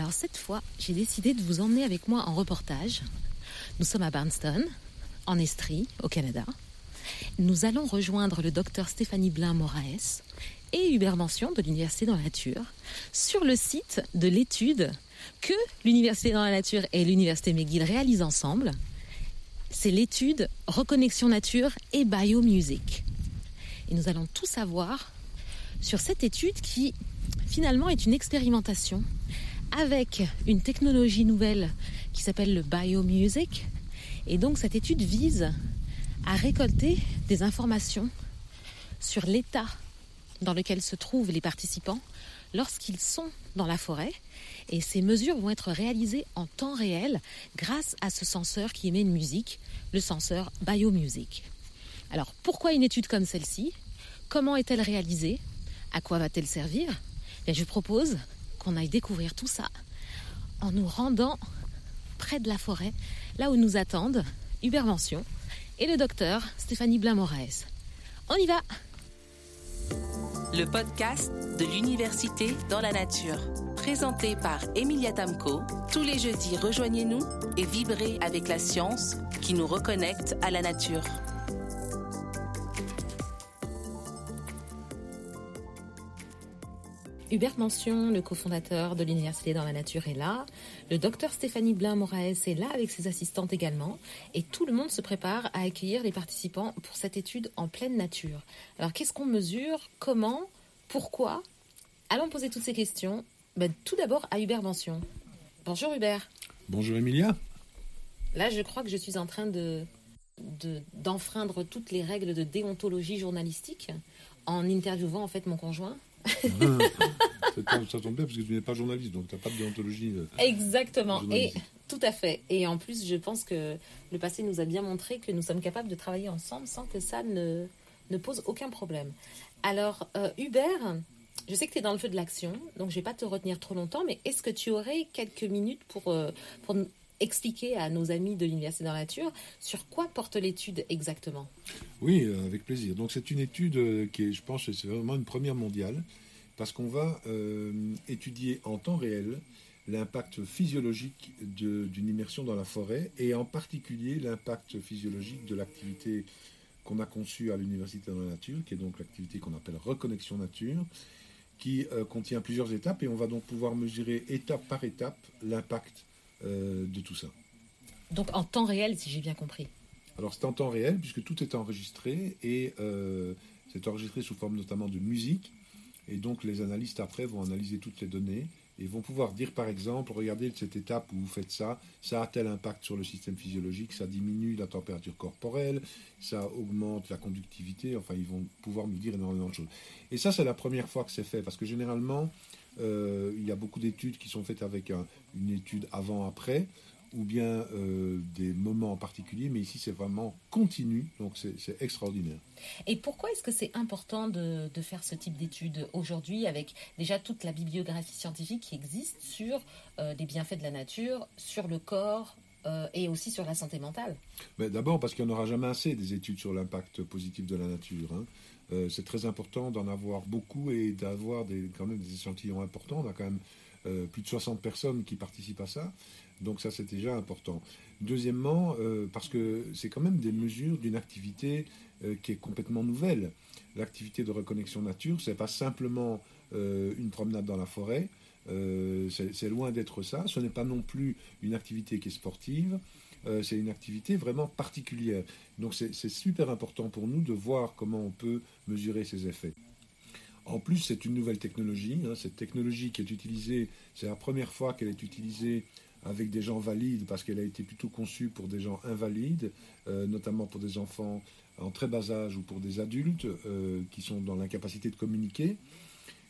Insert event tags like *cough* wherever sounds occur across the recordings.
Alors cette fois, j'ai décidé de vous emmener avec moi en reportage. Nous sommes à Barnston, en Estrie, au Canada. Nous allons rejoindre le docteur Stéphanie Blin-Moraes et Hubert Mention de l'Université dans la Nature sur le site de l'étude que l'Université dans la Nature et l'Université McGill réalisent ensemble. C'est l'étude Reconnexion Nature et Biomusic. Et nous allons tout savoir sur cette étude qui finalement est une expérimentation avec une technologie nouvelle qui s'appelle le biomusic. Et donc cette étude vise à récolter des informations sur l'état dans lequel se trouvent les participants lorsqu'ils sont dans la forêt. Et ces mesures vont être réalisées en temps réel grâce à ce senseur qui émet une musique, le senseur Biomusic. Alors pourquoi une étude comme celle-ci? Comment est-elle réalisée? À quoi va-t-elle servir? Bien, Je propose qu'on aille découvrir tout ça en nous rendant près de la forêt, là où nous attendent Hubert Mention et le docteur Stéphanie Blain-Moraes. On y va Le podcast de l'Université dans la nature. Présenté par Emilia Tamco, tous les jeudis rejoignez-nous et vibrez avec la science qui nous reconnecte à la nature. Hubert Mention, le cofondateur de l'Université dans la Nature, est là. Le docteur Stéphanie Blin-Moraes est là avec ses assistantes également. Et tout le monde se prépare à accueillir les participants pour cette étude en pleine nature. Alors, qu'est-ce qu'on mesure? Comment? Pourquoi? Allons poser toutes ces questions. Ben, tout d'abord à Hubert Mention. Bonjour Hubert. Bonjour Emilia. Là, je crois que je suis en train de d'enfreindre toutes les règles de déontologie journalistique en interviewant en fait mon conjoint. Ça tombe bien parce que tu n'es pas journaliste, donc tu n'as pas de déontologie. euh, Exactement. Et tout à fait. Et en plus, je pense que le passé nous a bien montré que nous sommes capables de travailler ensemble sans que ça ne, ne pose aucun problème. Alors, euh, Hubert, je sais que tu es dans le feu de l'action, donc je vais pas te retenir trop longtemps, mais est-ce que tu aurais quelques minutes pour, euh, pour nous expliquer à nos amis de l'Université dans la Nature sur quoi porte l'étude exactement Oui, euh, avec plaisir. Donc c'est une étude euh, qui est, je pense, c'est vraiment une première mondiale, parce qu'on va euh, étudier en temps réel l'impact physiologique de- d'une immersion dans la forêt, et en particulier l'impact physiologique de l'activité qu'on a conçue à l'Université dans la Nature, qui est donc l'activité qu'on appelle reconnexion nature, qui contient plusieurs étapes, et on va donc pouvoir mesurer étape par étape l'impact de tout ça. Donc en temps réel, si j'ai bien compris. Alors c'est en temps réel puisque tout est enregistré et euh, c'est enregistré sous forme notamment de musique. Et donc les analystes après vont analyser toutes les données et vont pouvoir dire par exemple, regardez cette étape où vous faites ça, ça a tel impact sur le système physiologique, ça diminue la température corporelle, ça augmente la conductivité, enfin ils vont pouvoir nous dire énormément de choses. Et ça c'est la première fois que c'est fait parce que généralement euh, il y a beaucoup d'études qui sont faites avec un- une étude avant-après ou bien euh, des moments en particulier, mais ici c'est vraiment continu, donc c'est extraordinaire. Et pourquoi est-ce que c'est important de, de faire ce type d'études aujourd'hui avec déjà toute la bibliographie scientifique qui existe sur euh, les bienfaits de la nature, sur le corps euh, et aussi sur la santé mentale? D'abord parce qu'il n'y en aura jamais assez des études sur l'impact positif de la nature. hein. Euh, c'est très important d'en avoir beaucoup et d'avoir quand même des échantillons importants. On a quand même euh, plus de 60 personnes qui participent à ça. Donc ça, c'est déjà important. Deuxièmement, euh, parce que c'est quand même des mesures d'une activité qui est complètement nouvelle. L'activité de reconnexion nature, c'est pas simplement une promenade dans la forêt. C'est loin d'être ça. Ce n'est pas non plus une activité qui est sportive. Euh, c'est une activité vraiment particulière. Donc c'est super important pour nous de voir comment on peut mesurer ces effets. En plus, c'est une nouvelle technologie. hein. Cette technologie qui est utilisée, c'est la première fois qu'elle est utilisée avec des gens valides parce qu'elle a été plutôt conçue pour des gens invalides, euh, notamment pour des enfants en très bas âge ou pour des adultes euh, qui sont dans l'incapacité de communiquer.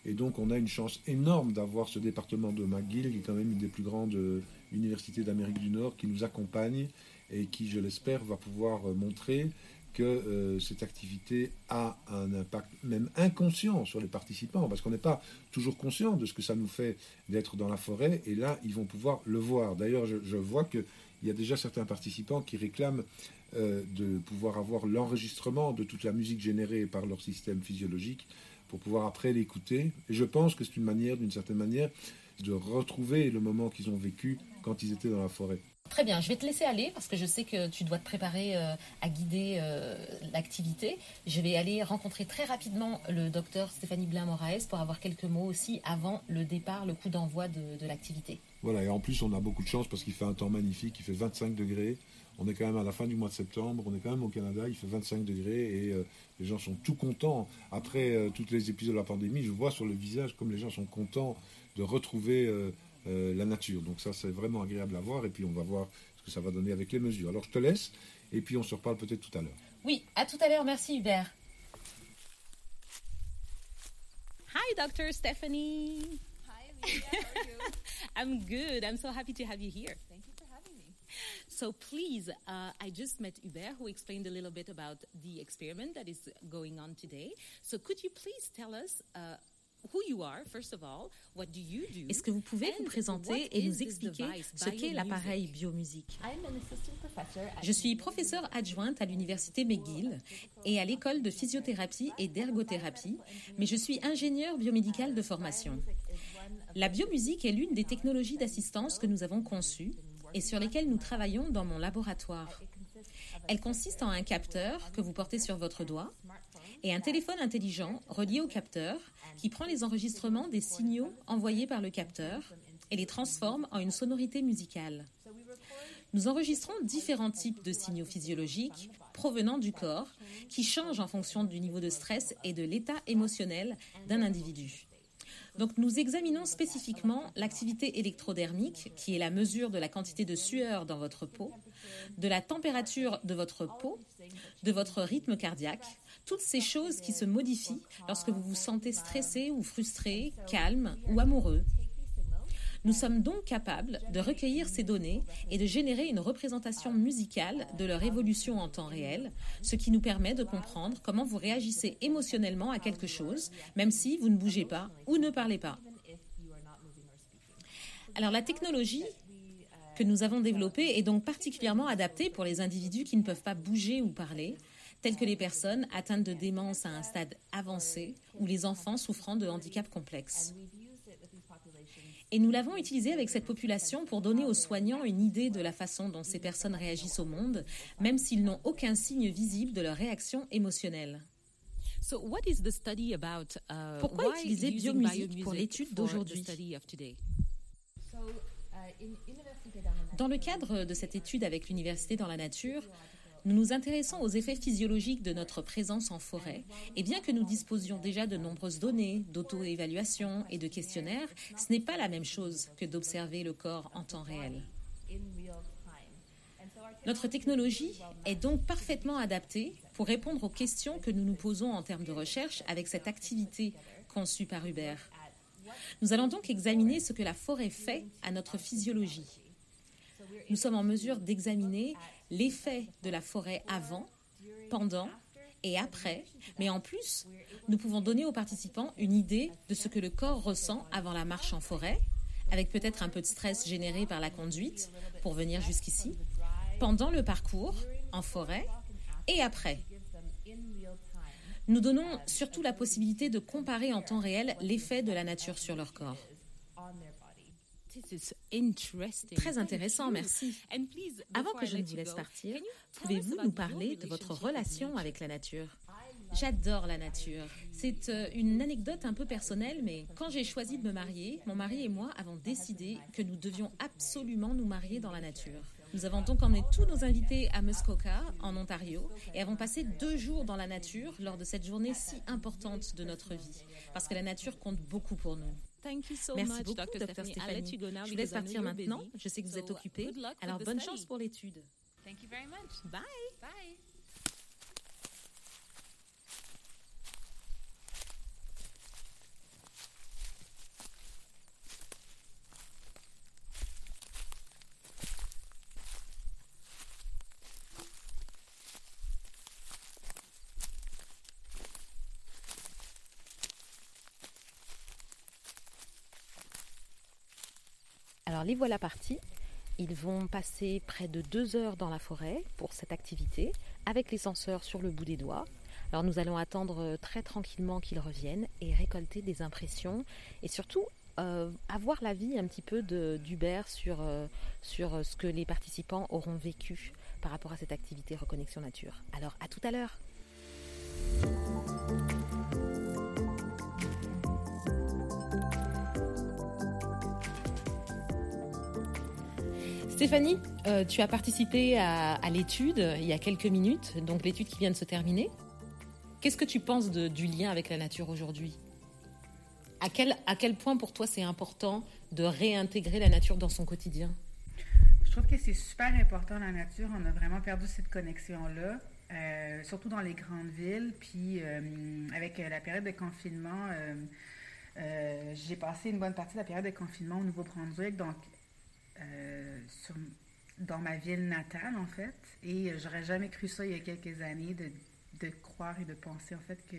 Et donc, on a une chance énorme d'avoir ce département de McGill, qui est quand même une des plus grandes euh, universités d'Amérique du Nord, qui nous accompagne et qui, je l'espère, va pouvoir euh, montrer que euh, cette activité a un impact même inconscient sur les participants, parce qu'on n'est pas toujours conscient de ce que ça nous fait d'être dans la forêt, et là, ils vont pouvoir le voir. D'ailleurs, je, vois qu'il y a déjà certains participants qui réclament de pouvoir avoir l'enregistrement de toute la musique générée par leur système physiologique pour pouvoir après l'écouter. Et je pense que c'est une manière, d'une certaine manière, de retrouver le moment qu'ils ont vécu quand ils étaient dans la forêt. Très bien, je vais te laisser aller parce que je sais que tu dois te préparer euh, à guider euh, l'activité. Je vais aller rencontrer très rapidement le docteur Stéphanie Blin-Moraes pour avoir quelques mots aussi avant le départ, le coup d'envoi de, de l'activité. Voilà, et en plus on a beaucoup de chance parce qu'il fait un temps magnifique, il fait 25 degrés. On est quand même à la fin du mois de septembre, on est quand même au Canada, il fait 25 degrés et euh, les gens sont tout contents. Après euh, tous les épisodes de la pandémie, je vois sur le visage comme les gens sont contents de retrouver euh, euh, la nature. Donc ça, c'est vraiment agréable à voir et puis on va voir ce que ça va donner avec les mesures. Alors je te laisse et puis on se reparle peut-être tout à l'heure. Oui, à tout à l'heure, merci Hubert. Hi, Dr. Stephanie. Hi, Amelia. How are you? *laughs* I'm good. I'm so happy to have you here. Thank you for having me. So please, uh, I just met Hubert who explained a little bit about the experiment that is going on today. So could you please tell us uh, who you are, first of all, what do you do? Est-ce que vous pouvez vous présenter et nous expliquer ce qu'est l'appareil biomusique I'm an assistant professor at Je suis professeure adjointe à l'université McGill et à l'école de physiothérapie et d'ergothérapie, mais je suis ingénieure biomédicale de formation. La biomusique est l'une des technologies d'assistance que nous avons conçues et sur lesquelles nous travaillons dans mon laboratoire. Elle consiste en un capteur que vous portez sur votre doigt et un téléphone intelligent relié au capteur qui prend les enregistrements des signaux envoyés par le capteur et les transforme en une sonorité musicale. Nous enregistrons différents types de signaux physiologiques provenant du corps qui changent en fonction du niveau de stress et de l'état émotionnel d'un individu. Donc nous examinons spécifiquement l'activité électrodermique, qui est la mesure de la quantité de sueur dans votre peau, de la température de votre peau, de votre rythme cardiaque, toutes ces choses qui se modifient lorsque vous vous sentez stressé ou frustré, calme ou amoureux. Nous sommes donc capables de recueillir ces données et de générer une représentation musicale de leur évolution en temps réel, ce qui nous permet de comprendre comment vous réagissez émotionnellement à quelque chose, même si vous ne bougez pas ou ne parlez pas. Alors la technologie que nous avons développée est donc particulièrement adaptée pour les individus qui ne peuvent pas bouger ou parler, tels que les personnes atteintes de démence à un stade avancé ou les enfants souffrant de handicaps complexes. Et nous l'avons utilisé avec cette population pour donner aux soignants une idée de la façon dont ces personnes réagissent au monde, même s'ils n'ont aucun signe visible de leur réaction émotionnelle. So what is the study about? uh, Pourquoi utiliser biomusique pour l'étude d'aujourd'hui uh, Dans le cadre de cette étude avec l'université dans la nature, nous nous intéressons aux effets physiologiques de notre présence en forêt, et bien que nous disposions déjà de nombreuses données, d'auto-évaluation et de questionnaires, ce n'est pas la même chose que d'observer le corps en temps réel. Notre technologie est donc parfaitement adaptée pour répondre aux questions que nous nous posons en termes de recherche avec cette activité conçue par Hubert. Nous allons donc examiner ce que la forêt fait à notre physiologie. Nous sommes en mesure d'examiner l'effet de la forêt avant, pendant et après, mais en plus, nous pouvons donner aux participants une idée de ce que le corps ressent avant la marche en forêt, avec peut-être un peu de stress généré par la conduite pour venir jusqu'ici, pendant le parcours en forêt et après. Nous donnons surtout la possibilité de comparer en temps réel l'effet de la nature sur leur corps. Très intéressant, merci. Avant que je ne vous laisse partir, pouvez-vous nous parler de votre relation avec la nature? J'adore la nature. C'est euh, une anecdote un peu personnelle, mais quand j'ai choisi de me marier, mon mari et moi avons décidé que nous devions absolument nous marier dans la nature. Nous avons donc emmené tous nos invités à Muskoka, en Ontario, et avons passé deux jours dans la nature lors de cette journée si importante de notre vie, parce que la nature compte beaucoup pour nous. Thank you so Merci much, beaucoup, Dr. Stephanie. I'll Stéphanie. let you go now Je vous laisse partir maintenant. Je sais que vous So, êtes occupé. good luck with Alors, bonne study. chance pour l'étude. Thank you very much. Bye. Bye. Les voilà partis. Ils vont passer près de deux heures dans la forêt pour cette activité, avec les senseurs sur le bout des doigts, Alors nous allons attendre euh, très tranquillement qu'ils reviennent et récolter des impressions et surtout euh, avoir l'avis un petit peu d'Hubert sur, euh, sur ce que les participants auront vécu par rapport à cette activité Reconnexion Nature. Alors à tout à l'heure. Stéphanie, euh, tu as participé à, l'étude il y a quelques minutes, donc l'étude qui vient de se terminer. Qu'est-ce que tu penses du lien avec la nature aujourd'hui? À quel, à quel point pour toi c'est important de réintégrer la nature dans son quotidien? Je trouve que c'est super important la nature. On a vraiment perdu cette connexion-là, euh, surtout dans les grandes villes. Puis euh, avec la période de confinement, j'ai passé une bonne partie de la période de confinement au Nouveau-Brunswick, donc euh, dans ma ville natale en fait. Et euh, j'aurais jamais cru ça il y a quelques années de, croire et de penser en fait que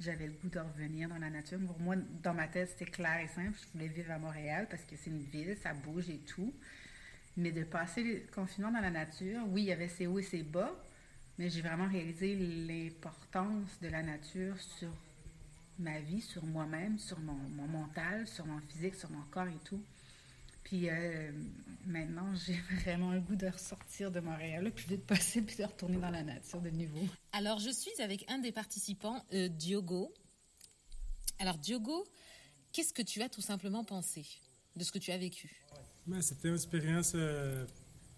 j'avais le goût de revenir dans la nature. Pour moi, dans ma tête, c'était clair et simple. Je voulais vivre à Montréal parce que c'est une ville, ça bouge et tout. Mais de passer le confinement dans la nature, oui, il y avait ses hauts et ses bas, mais j'ai vraiment réalisé l'importance de la nature sur ma vie, sur moi-même, sur mon mental, sur mon physique, sur mon corps et tout. Puis euh, maintenant, *laughs* j'ai vraiment le goût de ressortir de Montréal le plus vite possible puis de retourner dans la nature de nouveau. Alors, je suis avec un des participants, euh, Diogo. Alors, Diogo, qu'est-ce que tu as tout simplement pensé de ce que tu as vécu? Mais c'était une expérience, euh,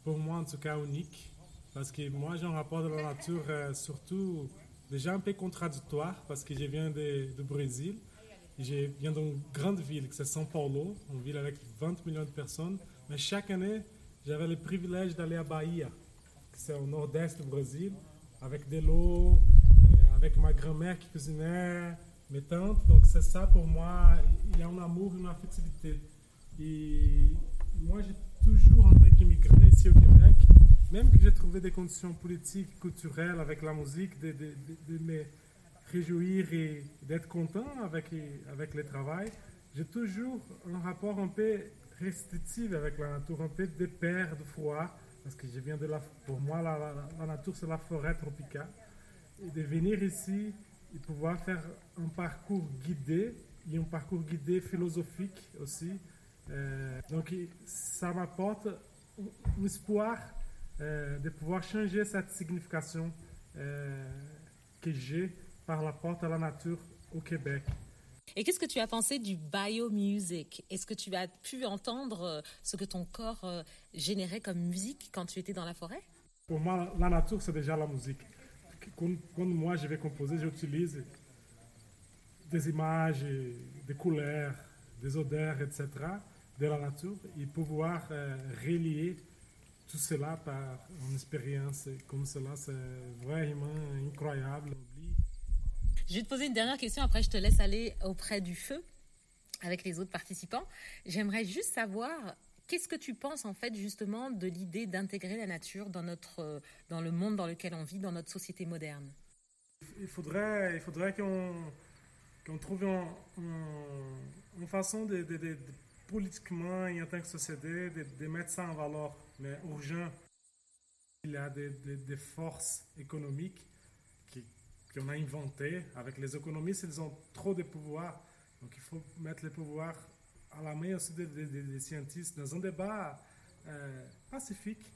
pour moi en tout cas, unique. Parce que moi, j'ai un rapport de la nature euh, surtout déjà un peu contradictoire, parce que je viens de- du Brésil. Je viens d'une grande ville, c'est São Paulo, une ville avec 20 millions de personnes. Mais chaque année, j'avais le privilège d'aller à Bahia, que c'est au nord-est du Brésil, avec de l'eau, avec ma grand-mère qui cuisinait, mes tantes. Donc c'est ça pour moi, il y a un amour, une affectivité. Et moi, j'ai toujours, en tant qu'immigrant ici au Québec, même que j'ai trouvé des conditions politiques, culturelles avec la musique, de, de- de- de me réjouir et d'être content avec, avec le travail, j'ai toujours un rapport un peu restrictif avec la nature, un peu de peur, de froid, parce que je viens de la, pour moi, la, la- nature, c'est la forêt tropicale. Et de venir ici et pouvoir faire un parcours guidé, et un parcours guidé philosophique aussi. Euh, donc, ça m'apporte un espoir euh, de pouvoir changer cette signification euh, que j'ai par rapport à la nature au Québec. Et qu'est-ce que tu as pensé du biomusic? Est-ce que tu as pu entendre euh, ce que ton corps euh, générait comme musique quand tu étais dans la forêt? Pour moi, la nature, c'est déjà la musique. Quand, quand moi, je vais composer, j'utilise des images, des couleurs, des odeurs, etc. de la nature et pouvoir euh, relier tout cela par une expérience comme cela, c'est vraiment incroyable. Je vais te poser une dernière question, après je te laisse aller auprès du feu avec les autres participants. J'aimerais juste savoir qu'est-ce que tu penses en fait justement de l'idée d'intégrer la nature dans, notre, euh, dans le monde dans lequel on vit, dans notre société moderne? Il faudrait, il faudrait qu'on qu'on trouve un- un- une façon de, politiquement et en tant que société de, mettre ça en valeur, mais urgent. Il y a des- des forces économiques qui- qu'on a inventées. Avec les économistes, ils ont trop de pouvoir. Donc il faut mettre le pouvoir à la main aussi des, des- des- scientifiques dans un débat euh, pacifique.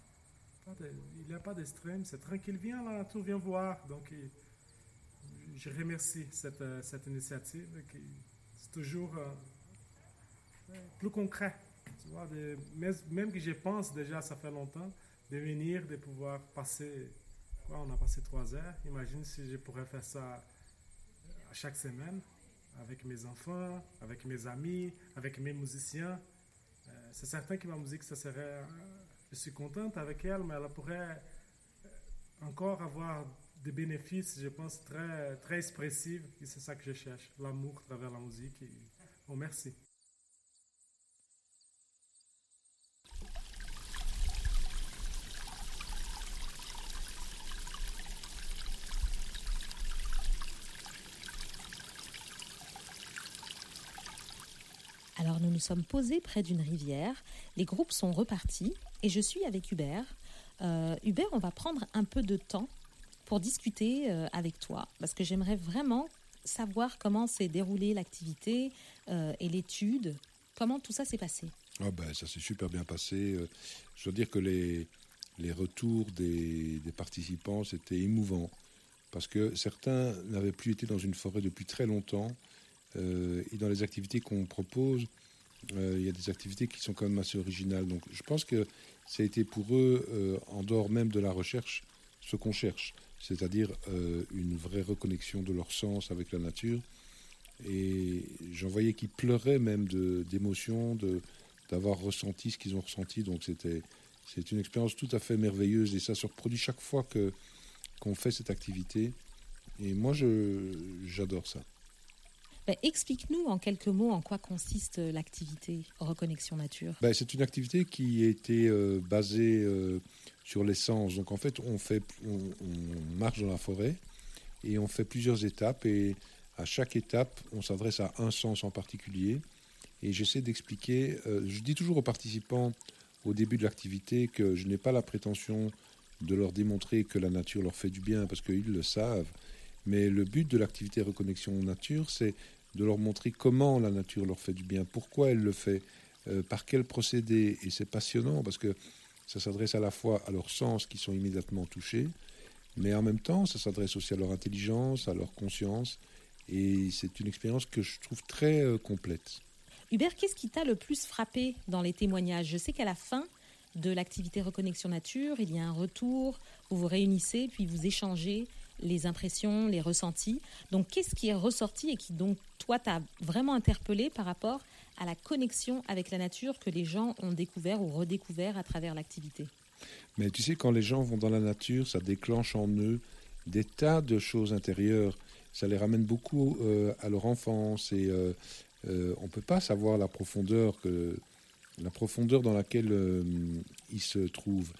Il n'y a pas d'extrême, c'est tranquille. Viens, la nature, viens voir. Donc, je remercie cette, euh, cette initiative. C'est toujours euh, plus concret. Tu vois, de- même que je pense déjà, ça fait longtemps, de venir, de pouvoir passer. On a passé trois heures. Imagine si je pourrais faire ça à chaque semaine avec mes enfants, avec mes amis, avec mes musiciens. Euh, c'est certain que ma musique, ça serait. euh, je suis contente avec elle, mais elle pourrait encore avoir des bénéfices, je pense, très, très expressifs. Et c'est ça que je cherche, l'amour à travers la musique. Bon, merci. Alors nous nous sommes posés près d'une rivière, les groupes sont repartis et je suis avec Hubert. Euh, Hubert, on va prendre un peu de temps pour discuter euh, avec toi, parce que j'aimerais vraiment savoir comment s'est déroulée l'activité euh, et l'étude, comment tout ça s'est passé? Ah ben, ça s'est super bien passé. Je dois dire que les, les retours des, des participants, c'était émouvant. Parce que certains n'avaient plus été dans une forêt depuis très longtemps. Euh, et dans les activités qu'on propose, euh, il y a des activités qui sont quand même assez originales. Donc je pense que ça a été pour eux, euh, en dehors même de la recherche, ce qu'on cherche. C'est-à-dire une vraie reconnexion de leur sens avec la nature. Et j'en voyais qui pleuraient même d'émotion, d'avoir ressenti ce qu'ils ont ressenti. Donc c'était une expérience tout à fait merveilleuse et ça se reproduit chaque fois que qu'on fait cette activité. Et moi, j'adore ça. Ben, Explique-nous en quelques mots en quoi consiste l'activité Reconnexion Nature. Ben, c'est une activité qui été euh, basée euh, sur les sens. Donc en fait, on, fait, on marche dans la forêt et on fait plusieurs étapes. Et à chaque étape, on s'adresse à un sens en particulier. Et j'essaie d'expliquer, euh, je dis toujours aux participants au début de l'activité que je n'ai pas la prétention de leur démontrer que la nature leur fait du bien, parce qu'ils le savent. Mais le but de l'activité Reconnexion Nature, c'est de leur montrer comment la nature leur fait du bien, pourquoi elle le fait, euh, par quel procédé. Et c'est passionnant parce que ça s'adresse à la fois à leurs sens qui sont immédiatement touchés, mais en même temps, ça s'adresse aussi à leur intelligence, à leur conscience. Et c'est une expérience que je trouve très euh, complète. Hubert, qu'est-ce qui t'a le plus frappé dans les témoignages? Je sais qu'à la fin de l'activité Reconnexion Nature, il y a un retour, vous vous réunissez, puis vous échangez les impressions, les ressentis. Donc, qu'est-ce qui est ressorti et qui, donc, toi, t'a vraiment interpellé par rapport à la connexion avec la nature que les gens ont découvert ou redécouvert à travers l'activité? Mais tu sais, quand les gens vont dans la nature, ça déclenche en eux des tas de choses intérieures. Ça les ramène beaucoup euh, à leur enfance et euh, euh, on ne peut pas savoir la profondeur, que, la profondeur dans laquelle ils se trouvent.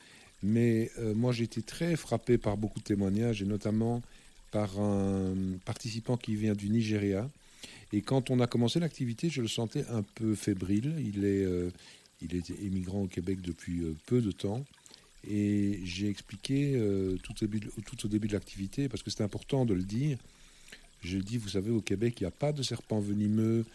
Mais euh, moi, j'ai été très frappé par beaucoup de témoignages et notamment par un participant qui vient du Nigeria. Et quand on a commencé l'activité, je le sentais un peu fébrile. Il est, euh, il émigrant au Québec depuis euh, peu de temps. Et j'ai expliqué tout, au début, tout au début de l'activité, parce que c'est important de le dire. Je dis, vous savez, au Québec, il n'y a pas de serpents venimeux.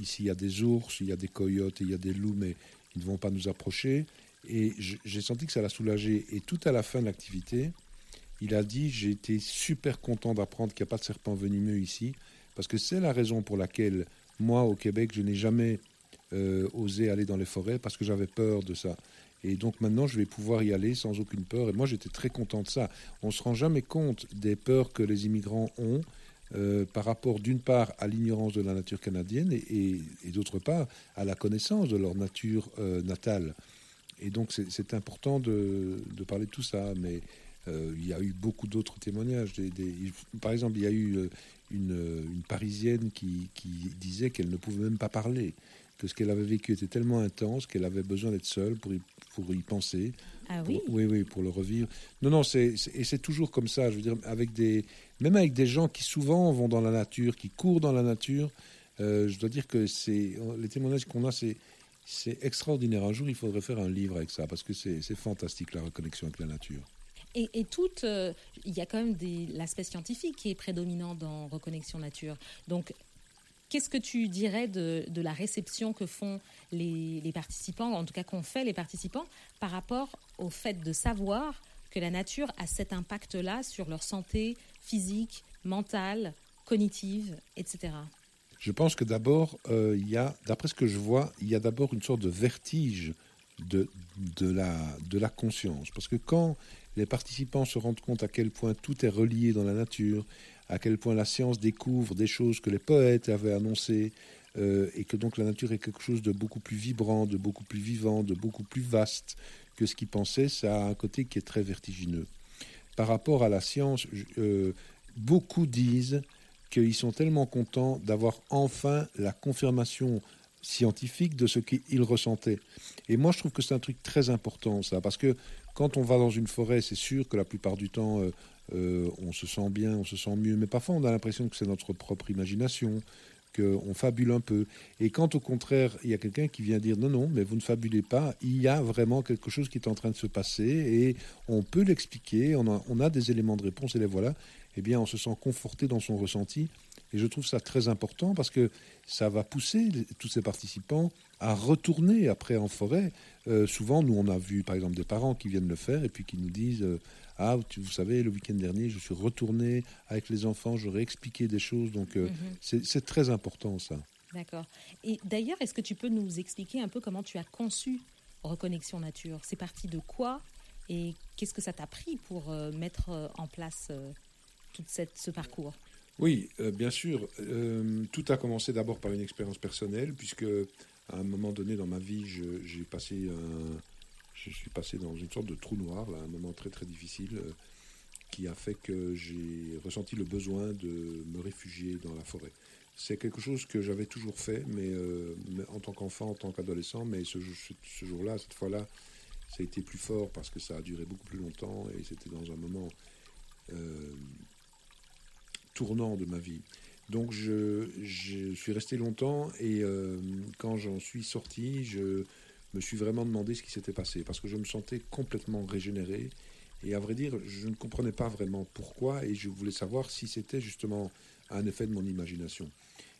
Ici, il y a des ours, il y a des coyotes, il y a des loups, mais ils ne vont pas nous approcher. Et j'ai senti que ça l'a soulagé. Et tout à la fin de l'activité, il a dit, j'ai été super content d'apprendre qu'il n'y a pas de serpents venimeux ici, parce que c'est la raison pour laquelle, moi, au Québec, je n'ai jamais euh, osé aller dans les forêts, parce que j'avais peur de ça. Et donc maintenant, je vais pouvoir y aller sans aucune peur. Et moi, j'étais très content de ça. On ne se rend jamais compte des peurs que les immigrants ont euh, par rapport, d'une part, à l'ignorance de la nature canadienne et d'autre part, à la connaissance de leur nature euh, natale. Et donc, c'est important de, de parler de tout ça. Mais euh, il y a eu beaucoup d'autres témoignages. Des- des- il- par exemple, il y a eu euh, une, euh, une Parisienne qui, qui disait qu'elle ne pouvait même pas parler, que ce qu'elle avait vécu était tellement intense qu'elle avait besoin d'être seule pour y, pour y penser. Ah Pour- oui? oui, oui, pour le revivre. Non, non, c'est, c'est- et c'est toujours comme ça. Je veux dire, avec des, même avec des gens qui souvent vont dans la nature, qui courent dans la nature, euh, je dois dire que c'est les témoignages qu'on a, c'est, c'est extraordinaire. Un jour, il faudrait faire un livre avec ça parce que c'est, fantastique la reconnexion avec la nature. Et, toute, euh, il y a quand même l'aspect scientifique qui est prédominant dans Reconnexion Nature. Donc, qu'est-ce que tu dirais de, de la réception que font les, les participants, en tout cas qu'ont fait les participants, par rapport au fait de savoir que la nature a cet impact-là sur leur santé physique, mentale, cognitive, etc. Je pense que d'abord, euh, il y a, d'après ce que je vois, il y a d'abord une sorte de vertige de, la, conscience. Parce que quand les participants se rendent compte à quel point tout est relié dans la nature, à quel point la science découvre des choses que les poètes avaient annoncées, euh, et que donc la nature est quelque chose de beaucoup plus vibrant, de beaucoup plus vivant, de beaucoup plus vaste que ce qu'ils pensaient, ça a un côté qui est très vertigineux. Par rapport à la science, euh, beaucoup disent qu'ils sont tellement contents d'avoir enfin la confirmation scientifique de ce qu'ils ressentaient. Et moi, je trouve que c'est un truc très important, ça, parce que quand on va dans une forêt, c'est sûr que la plupart du temps, euh, euh, on se sent bien, on se sent mieux, mais parfois on a l'impression que c'est notre propre imagination, qu'on fabule un peu. Et quand au contraire, il y a quelqu'un qui vient dire non, non, mais vous ne fabulez pas, il y a vraiment quelque chose qui est en train de se passer et on peut l'expliquer, on a, on a des éléments de réponse et les voilà, eh bien on se sent conforté dans son ressenti. Et je trouve ça très important parce que ça va pousser tous ces participants à retourner après en forêt. Euh, souvent, nous, on a vu par exemple des parents qui viennent le faire et puis qui nous disent euh, Ah, vous savez, le week-end dernier, je suis retourné avec les enfants, j'aurais expliqué des choses. Donc, euh, Mhm. c'est très important ça. D'accord. Et d'ailleurs, est-ce que tu peux nous expliquer un peu comment tu as conçu Reconnexion Nature? C'est parti de quoi? Et qu'est-ce que ça t'a pris pour mettre en place ce parcours Oui, euh, bien sûr. Euh, tout a commencé d'abord par une expérience personnelle, puisque à un moment donné dans ma vie, j'ai passé je suis passé dans une sorte de trou noir, un moment très très difficile, euh, qui a fait que j'ai ressenti le besoin de me réfugier dans la forêt. C'est quelque chose que j'avais toujours fait, mais, en tant qu'enfant, en tant qu'adolescent, mais ce, jour-là, cette fois-là, ça a été plus fort parce que ça a duré beaucoup plus longtemps et c'était dans un moment tournant de ma vie. Donc je, je suis resté longtemps et euh, quand j'en suis sorti, je me suis vraiment demandé ce qui s'était passé parce que je me sentais complètement régénéré et à vrai dire, je ne comprenais pas vraiment pourquoi et je voulais savoir si c'était justement un effet de mon imagination.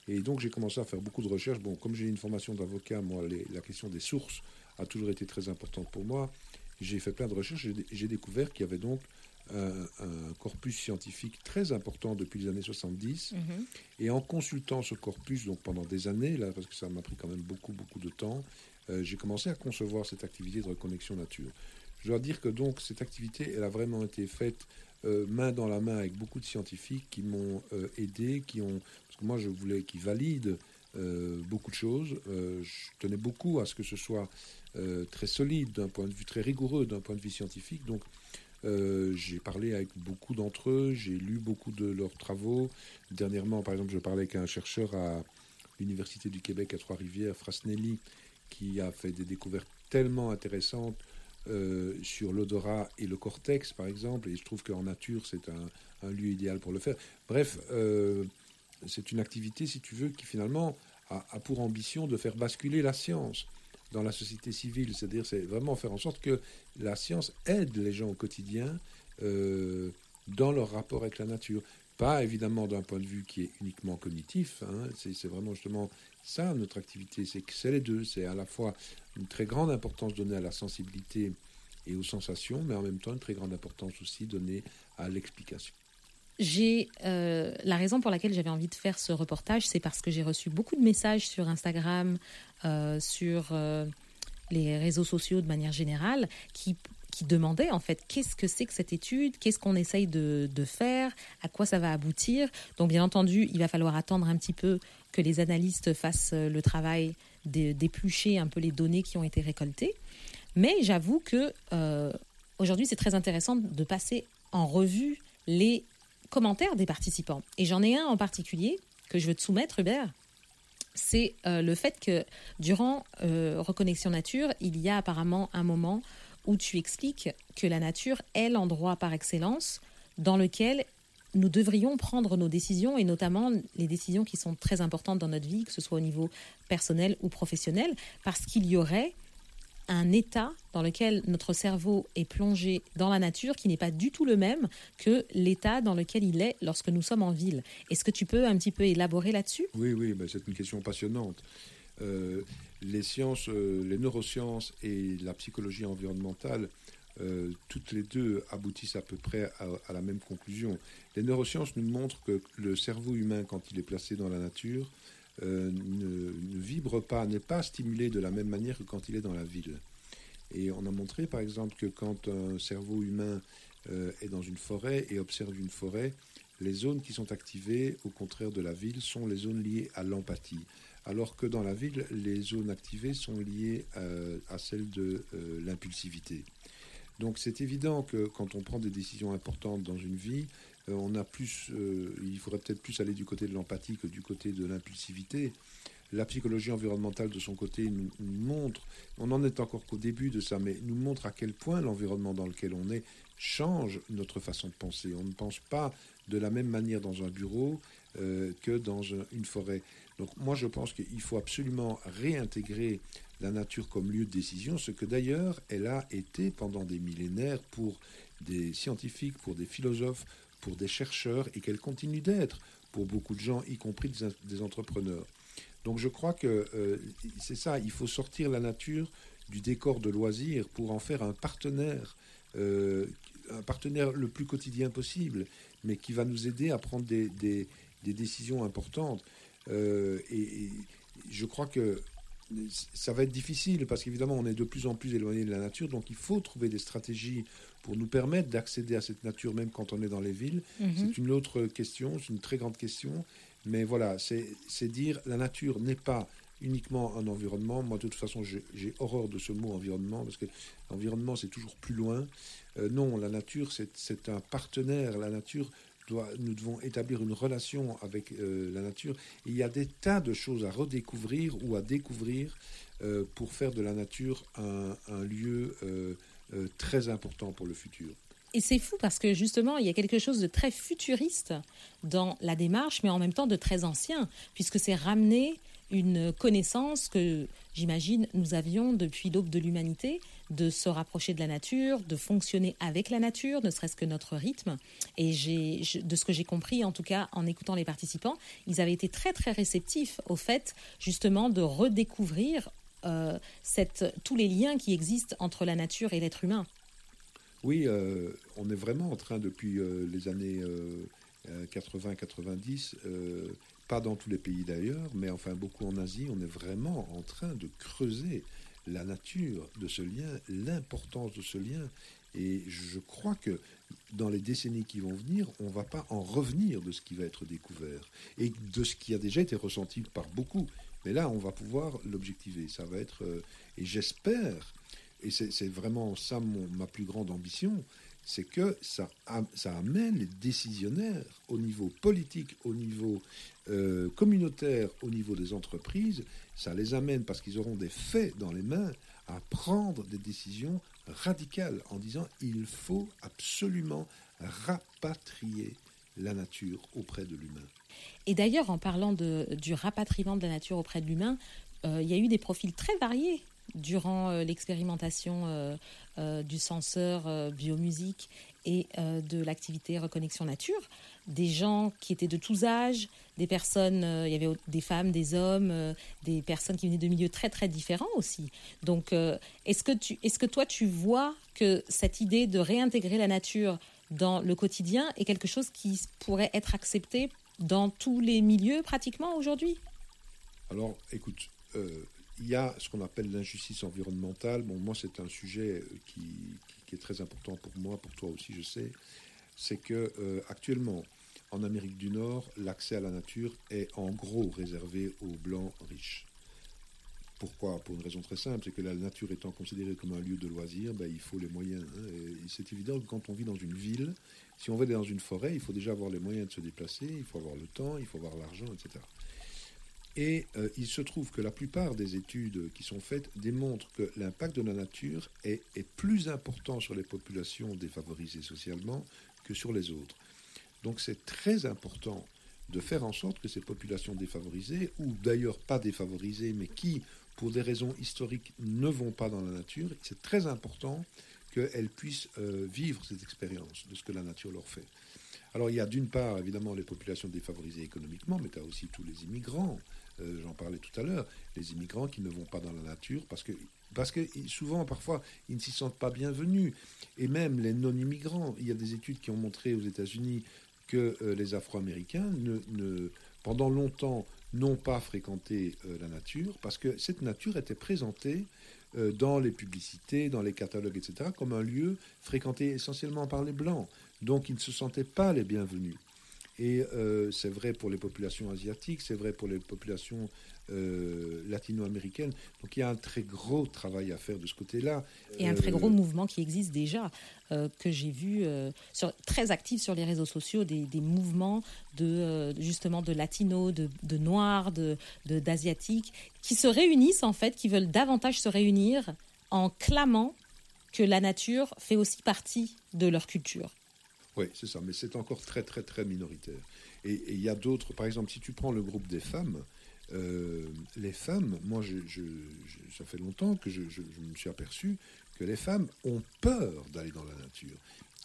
Et donc j'ai commencé à faire beaucoup de recherches. Bon, comme j'ai une formation d'avocat, moi, la question des sources a toujours été très importante pour moi. J'ai fait plein de recherches j'ai découvert qu'il y avait donc un, un corpus scientifique très important depuis les années 70. Et en consultant ce corpus donc pendant des années, là, parce que ça m'a pris quand même beaucoup, beaucoup de temps, euh, j'ai commencé à concevoir cette activité de reconnexion nature. Je dois dire que donc cette activité, elle a vraiment été faite euh, main dans la main avec beaucoup de scientifiques qui m'ont euh, aidé, qui ont, parce que moi je voulais qu'ils valident euh, beaucoup de choses. Euh, je tenais beaucoup à ce que ce soit euh, très solide d'un point de vue très rigoureux d'un point de vue scientifique. Donc euh, j'ai parlé avec beaucoup d'entre eux, j'ai lu beaucoup de leurs travaux. Dernièrement, par exemple, je parlais avec un chercheur à l'Université du Québec à Trois-Rivières, Frasnelli, qui a fait des découvertes tellement intéressantes euh, sur l'odorat et le cortex, par exemple. Et je trouve qu'en nature, c'est un, lieu idéal pour le faire. Bref, euh, c'est une activité, si tu veux, qui finalement a, a pour ambition de faire basculer la science dans la société civile. C'est-à-dire, c'est vraiment faire en sorte que la science aide les gens au quotidien euh, dans leur rapport avec la nature. Pas évidemment d'un point de vue qui est uniquement cognitif. hein. C'est c'est vraiment justement ça notre activité. C'est que c'est les deux. C'est à la fois une très grande importance donnée à la sensibilité et aux sensations, mais en même temps une très grande importance aussi donnée à l'explication. J'ai euh, la raison pour laquelle j'avais envie de faire ce reportage, c'est parce que j'ai reçu beaucoup de messages sur Instagram, euh, sur euh, les réseaux sociaux de manière générale, qui qui demandaient en fait qu'est-ce que c'est que cette étude, qu'est-ce qu'on essaye de, de faire, à quoi ça va aboutir? Donc bien entendu, il va falloir attendre un petit peu que les analystes fassent le travail d'é- d'éplucher un peu les données qui ont été récoltées. Mais j'avoue que aujourd'hui, c'est très intéressant de passer en revue les commentaires des participants. Et j'en ai un en particulier que je veux te soumettre, Hubert. C'est euh, le fait que durant euh, Reconnexion Nature, il y a apparemment un moment où tu expliques que la nature est l'endroit par excellence dans lequel nous devrions prendre nos décisions et notamment les décisions qui sont très importantes dans notre vie, que ce soit au niveau personnel ou professionnel, parce qu'il y aurait un état dans lequel notre cerveau est plongé dans la nature qui n'est pas du tout le même que l'état dans lequel il est lorsque nous sommes en ville. Est-ce que tu peux un petit peu élaborer là-dessus? Oui, oui, c'est une question passionnante. Euh, les sciences, euh, les neurosciences et la psychologie environnementale, euh, toutes les deux aboutissent à peu près à la même conclusion. Les neurosciences nous montrent que le cerveau humain, quand il est placé dans la nature, euh, ne, vibre pas, n'est pas stimulé de la même manière que quand il est dans la ville. Et on a montré, par exemple, que quand un cerveau humain euh, est dans une forêt et observe une forêt, les zones qui sont activées, au contraire de la ville, sont les zones liées à l'empathie. Alors que dans la ville, les zones activées sont liées à celles de euh, l'impulsivité. Donc c'est évident que quand on prend des décisions importantes dans une vie, on a plus, euh, il faudrait peut-être plus aller du côté de l'empathie que du côté de l'impulsivité. La psychologie environnementale, de son côté, nous, montre, on n'en est encore qu'au début de ça, mais nous montre à quel point l'environnement dans lequel on est change notre façon de penser. On ne pense pas de la même manière dans un bureau euh, que dans un- une forêt. Donc moi je pense qu'il faut absolument réintégrer la nature comme lieu de décision, ce que d'ailleurs elle a été pendant des millénaires pour des scientifiques, pour des philosophes, pour des chercheurs, et qu'elle continue d'être pour beaucoup de gens, y compris des, entrepreneurs. Donc je crois que euh, c'est ça, il faut sortir la nature du décor de loisirs pour en faire un partenaire, euh, un partenaire le plus quotidien possible, mais qui va nous aider à prendre des, décisions importantes. Euh, et, je crois que ça va être difficile parce qu'évidemment on est de plus en plus éloigné de la nature, donc il faut trouver des stratégies pour nous permettre d'accéder à cette nature même quand on est dans les villes. Mhm. C'est une autre question, c'est une très grande question, mais voilà, c'est dire la nature n'est pas uniquement un environnement. Moi, de toute façon, j'ai horreur de ce mot environnement, parce que l'environnement, c'est toujours plus loin. Euh, non, la nature, c'est un partenaire. La nature, doit, nous devons établir une relation avec euh, la nature. il y a des tas de choses à redécouvrir ou à découvrir euh, pour faire de la nature un, un lieu très important pour le futur. Et c'est fou parce que justement, il y a quelque chose de très futuriste dans la démarche, mais en même temps de très ancien, puisque c'est ramener une connaissance que j'imagine nous avions depuis l'aube de l'humanité, de se rapprocher de la nature, de fonctionner avec la nature, ne serait-ce que notre rythme. Et de ce que j'ai compris, en tout cas en écoutant les participants, ils avaient été très très réceptifs au fait justement de redécouvrir euh, tous les liens qui existent entre la nature et l'être humain. Oui, euh, on est vraiment en train depuis euh, les années 80-90 pas dans tous les pays d'ailleurs, mais enfin beaucoup en Asie, on est vraiment en train de creuser la nature de ce lien, l'importance de ce lien. Et je crois que dans les décennies qui vont venir, on ne va pas en revenir de ce qui va être découvert et de ce qui a déjà été ressenti par beaucoup. Mais là, on va pouvoir l'objectiver. Ça va être, euh, et j'espère, et c'est vraiment ça ma plus grande ambition, c'est que ça, amène les décisionnaires au niveau politique, au niveau euh, communautaire, au niveau des entreprises, ça les amène parce qu'ils auront des faits dans les mains à prendre des décisions radicales en disant il faut absolument rapatrier la nature auprès de l'humain. Et d'ailleurs, en parlant du rapatriement de la nature auprès de l'humain, euh, il y a eu des profils très variés durant euh, l'expérimentation euh, du senseur biomusique et de l'activité reconnexion nature, des gens qui étaient de tous âges, des personnes, il y avait des femmes, des hommes, des personnes qui venaient de milieux très très différents aussi. Donc, est-ce que est-ce que toi tu vois que cette idée de réintégrer la nature dans le quotidien est quelque chose qui pourrait être accepté dans tous les milieux pratiquement aujourd'hui Alors, écoute, il y a ce qu'on appelle l'injustice environnementale. Bon, moi, c'est un sujet euh, qui, est très important pour moi, pour toi aussi, je sais. C'est que euh, actuellement, en Amérique du Nord, l'accès à la nature est en gros réservé aux blancs riches. Pourquoi? Pour une raison très simple, c'est que la nature étant considérée comme un lieu de loisir, ben, il faut les moyens. Hein. c'est évident que quand on vit dans une ville, si on veut dans une forêt, il faut déjà avoir les moyens de se déplacer, il faut avoir le temps, il faut avoir l'argent, etc. Et euh, il se trouve que la plupart des études qui sont faites démontrent que l'impact de la nature est, plus important sur les populations défavorisées socialement que sur les autres. Donc c'est très important de faire en sorte que ces populations défavorisées, ou d'ailleurs pas défavorisées, mais qui, pour des raisons historiques, ne vont pas dans la nature, c'est très important qu'elles puissent euh, vivre cette expérience de ce que la nature leur fait. Alors il y a d'une part évidemment les populations défavorisées économiquement, mais tu as aussi tous les immigrants, euh, j'en parlais tout à l'heure, les immigrants qui ne vont pas dans la nature parce que, parce que souvent, parfois, ils ne s'y sentent pas bienvenus. Et même les non-immigrants, il y a des études qui ont montré aux États-Unis que euh, les Afro-Américains, ne, pendant longtemps, n'ont pas fréquenté euh, la nature parce que cette nature était présentée dans les publicités, dans les catalogues, etc., comme un lieu fréquenté essentiellement par les Blancs. Donc ils ne se sentaient pas les bienvenus. Et euh, c'est vrai pour les populations asiatiques, c'est vrai pour les populations euh, latino-américaines. Donc il y a un très gros travail à faire de ce côté-là. Et un très gros euh, mouvement qui existe déjà, que j'ai vu sur, très actif sur les réseaux sociaux, des, mouvements de justement de latinos, de, de noirs, de d'asiatiques, qui se réunissent en fait, qui veulent davantage se réunir en clamant que la nature fait aussi partie de leur culture. Oui, c'est ça, mais c'est encore très, très, très minoritaire. Et il y a d'autres, par exemple, si tu prends le groupe des femmes, euh, les femmes, moi, ça fait longtemps que je, me suis aperçu que les femmes ont peur d'aller dans la nature.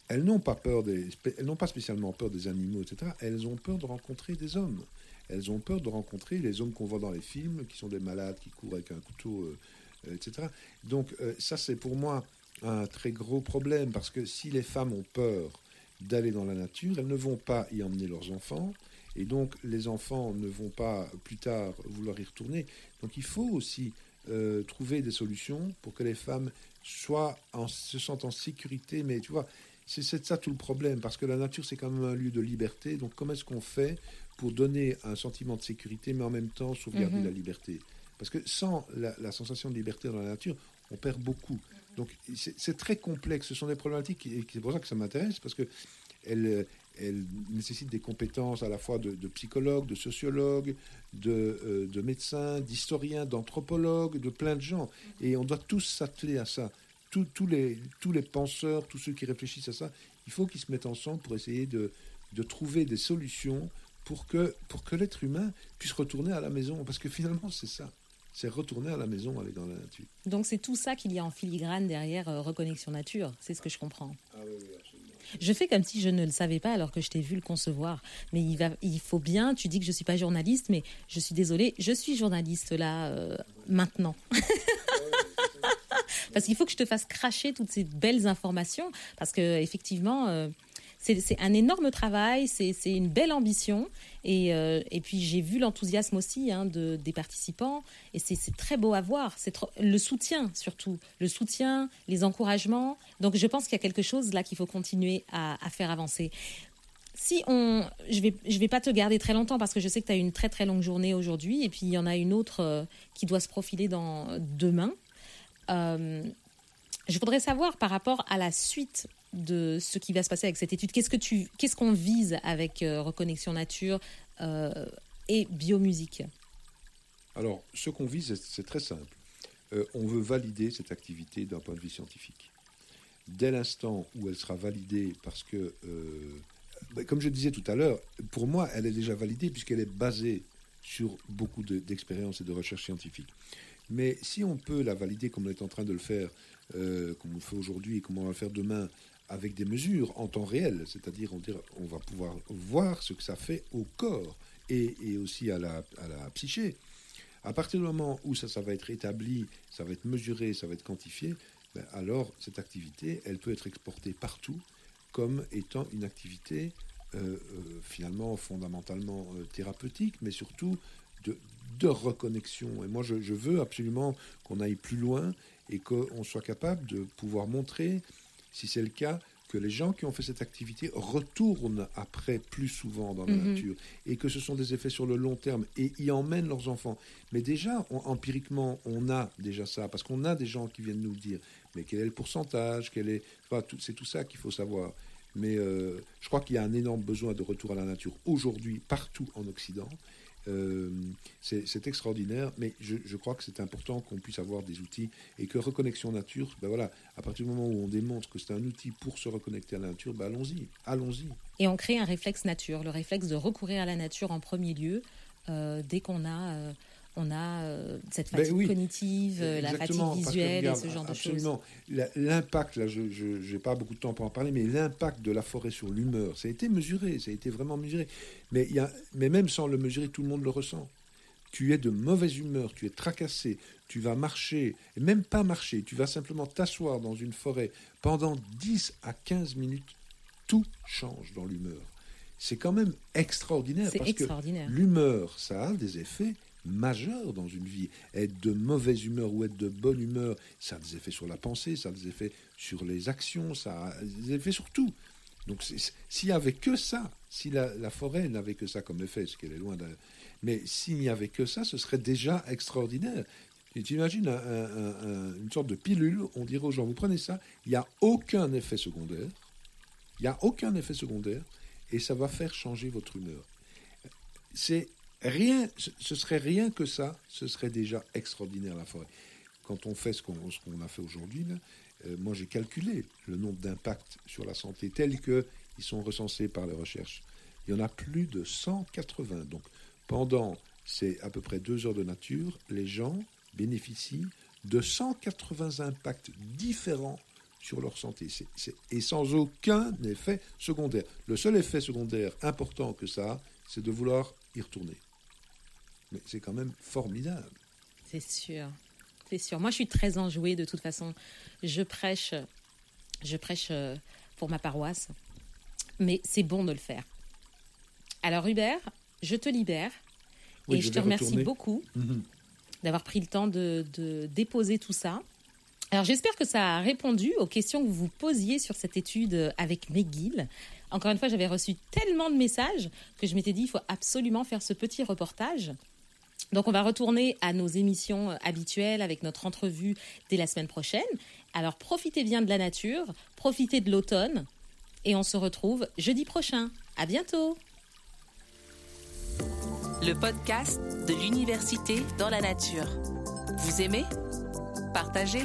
Elles n'ont pas peur des, elles n'ont pas spécialement peur des animaux, etc. Elles ont peur de rencontrer des hommes. Elles ont peur de rencontrer les hommes qu'on voit dans les films, qui sont des malades, qui courent avec un couteau, euh, etc. Donc euh, ça, c'est pour moi un très gros problème, parce que si les femmes ont peur d'aller dans la nature, elles ne vont pas y emmener leurs enfants, et donc les enfants ne vont pas plus tard vouloir y retourner. Donc il faut aussi euh, trouver des solutions pour que les femmes soient en, se sentent en sécurité, mais tu vois, c'est ça tout le problème, parce que la nature, c'est quand même un lieu de liberté. Donc, comment est-ce qu'on fait pour donner un sentiment de sécurité, mais en même temps sauvegarder Mhm. la liberté? Parce que sans la, la sensation de liberté dans la nature, on perd beaucoup. Donc, c'est c'est très complexe. Ce sont des problématiques, et c'est pour ça que ça m'intéresse, parce que elles nécessitent des compétences à la fois de, de psychologue, de sociologue, de, euh, de médecin, d'historien, d'anthropologue, de plein de gens. Et on doit tous s'atteler à ça. Tous, tous les, tous les penseurs, tous ceux qui réfléchissent à ça, il faut qu'ils se mettent ensemble pour essayer de, de trouver des solutions pour que, pour que l'être humain puisse retourner à la maison. Parce que finalement, c'est ça. C'est retourner à la maison, aller dans la nature. Donc c'est tout ça qu'il y a en filigrane derrière euh, Reconnexion Nature, c'est ce que je comprends. Je fais comme si je ne le savais pas alors que je t'ai vu le concevoir. Mais il, faut bien, tu dis que je ne suis pas journaliste, mais je suis désolée, je suis journaliste là, euh, maintenant. *laughs* parce qu'il faut que je te fasse cracher toutes ces belles informations, parce que effectivement, euh, c'est un énorme travail, c'est une belle ambition, et, euh, et puis j'ai vu l'enthousiasme aussi hein, de, des participants, et c'est très beau à voir, c'est le soutien surtout, le soutien, les encouragements, donc je pense qu'il y a quelque chose là qu'il faut continuer à, à faire avancer. Si on, je vais, je vais pas te garder très longtemps parce que je sais que tu as une très très longue journée aujourd'hui. Et puis il y en a une autre euh, qui doit se profiler dans demain. Euh, je voudrais savoir par rapport à la suite de ce qui va se passer avec cette étude, qu'est-ce que tu, qu'est-ce qu'on vise avec euh, Reconnexion Nature euh, et biomusique? Alors, ce qu'on vise, c'est- très simple. Euh, on veut valider cette activité d'un point de vue scientifique. Dès l'instant où elle sera validée, parce que, ben, comme je disais tout à l'heure, pour moi, elle est déjà validée puisqu'elle est basée sur beaucoup de- d'expériences et de recherches scientifiques. Mais si on peut la valider comme on est en train de le faire, euh, comme on le fait aujourd'hui et comme on va le faire demain, avec des mesures en temps réel, c'est-à-dire on, va pouvoir voir ce que ça fait au corps et, aussi à la, psyché. À partir du moment où ça, va être établi, ça va être mesuré, ça va être quantifié, ben alors cette activité, elle peut être exportée partout comme étant une activité euh, euh, finalement fondamentalement euh, thérapeutique, mais surtout de, reconnexion. Et moi, je veux absolument qu'on aille plus loin et qu'on soit capable de pouvoir montrer, si c'est le cas, que les gens qui ont fait cette activité retournent après plus souvent dans la Mhm. nature et que ce sont des effets sur le long terme et y emmènent leurs enfants. Mais déjà, on- empiriquement, on a déjà ça parce qu'on a des gens qui viennent nous le dire. Mais quel est le pourcentage? Quel est... enfin, C'est tout ça qu'il faut savoir. Mais euh, je crois qu'il y a un énorme besoin de retour à la nature aujourd'hui, partout en Occident. Euh, c'est extraordinaire, mais je, je crois que c'est important qu'on puisse avoir des outils et que reconnexion nature, ben voilà, à partir du moment où on démontre que c'est un outil pour se reconnecter à la nature, ben allons-y, allons-y. Et on crée un réflexe nature, le réflexe de recourir à la nature en premier lieu euh, dès qu'on a, euh, on a euh, cette Ben fatigue oui. cognitive, euh, la fatigue que visuelle regarde, et ce genre de choses. absolument. L'impact, là, je n'ai pas beaucoup de temps pour en parler, mais l'impact de la forêt sur l'humeur, ça a été mesuré, ça a été vraiment mesuré. Mais, y a, mais même sans le mesurer, tout le monde le ressent. Tu es de mauvaise humeur, tu es tracassé, tu vas marcher, et même pas marcher, tu vas simplement t'asseoir dans une forêt pendant 10 à 15 minutes, tout change dans l'humeur. C'est quand même extraordinaire. C'est parce que extraordinaire. L'humeur, ça a des effets majeurs dans une vie. Être de mauvaise humeur ou être de bonne humeur, ça a des effets sur la pensée, ça a des effets sur les actions, ça a des effets sur tout. Donc s'il n'y avait que ça, si la, forêt n'avait que ça comme effet, ce qu'elle est loin d'un... Mais s'il n'y avait que ça, ce serait déjà extraordinaire. Tu imagines un- un- un- une sorte de pilule, on dirait aux gens, vous prenez ça, il n'y a aucun effet secondaire, il n'y a aucun effet secondaire, et ça va faire changer votre humeur. C'est rien, ce serait rien que ça, ce serait déjà extraordinaire la forêt. Quand on fait ce qu'on a fait aujourd'hui, euh, moi j'ai calculé le nombre d'impacts sur la santé tels qu'ils sont recensés par les recherches. Il y en a plus de 180. Donc pendant c'est à peu près deux heures de nature. Les gens bénéficient de 180 impacts différents sur leur santé. et sans aucun effet secondaire. Le seul effet secondaire important que ça a, c'est de vouloir y retourner. Mais c'est quand même formidable. C'est sûr. C'est sûr. Moi, je suis très enjouée de toute façon. Je prêche, je prêche euh, pour ma paroisse. Mais c'est bon de le faire. Alors, Hubert, je te libère. et je, te remercie beaucoup mhm. d'avoir pris le temps de, de déposer tout ça. Alors j'espère que ça a répondu aux questions que vous posiez sur cette étude avec McGill. Encore une fois, j'avais reçu tellement de messages que je m'étais dit il faut absolument faire ce petit reportage. Donc on va retourner à nos émissions habituelles avec notre entrevue dès la semaine prochaine. Alors profitez bien de la nature, profitez de l'automne et on se retrouve jeudi prochain. À bientôt. Le podcast de l'université dans la nature. Vous aimez? Partagez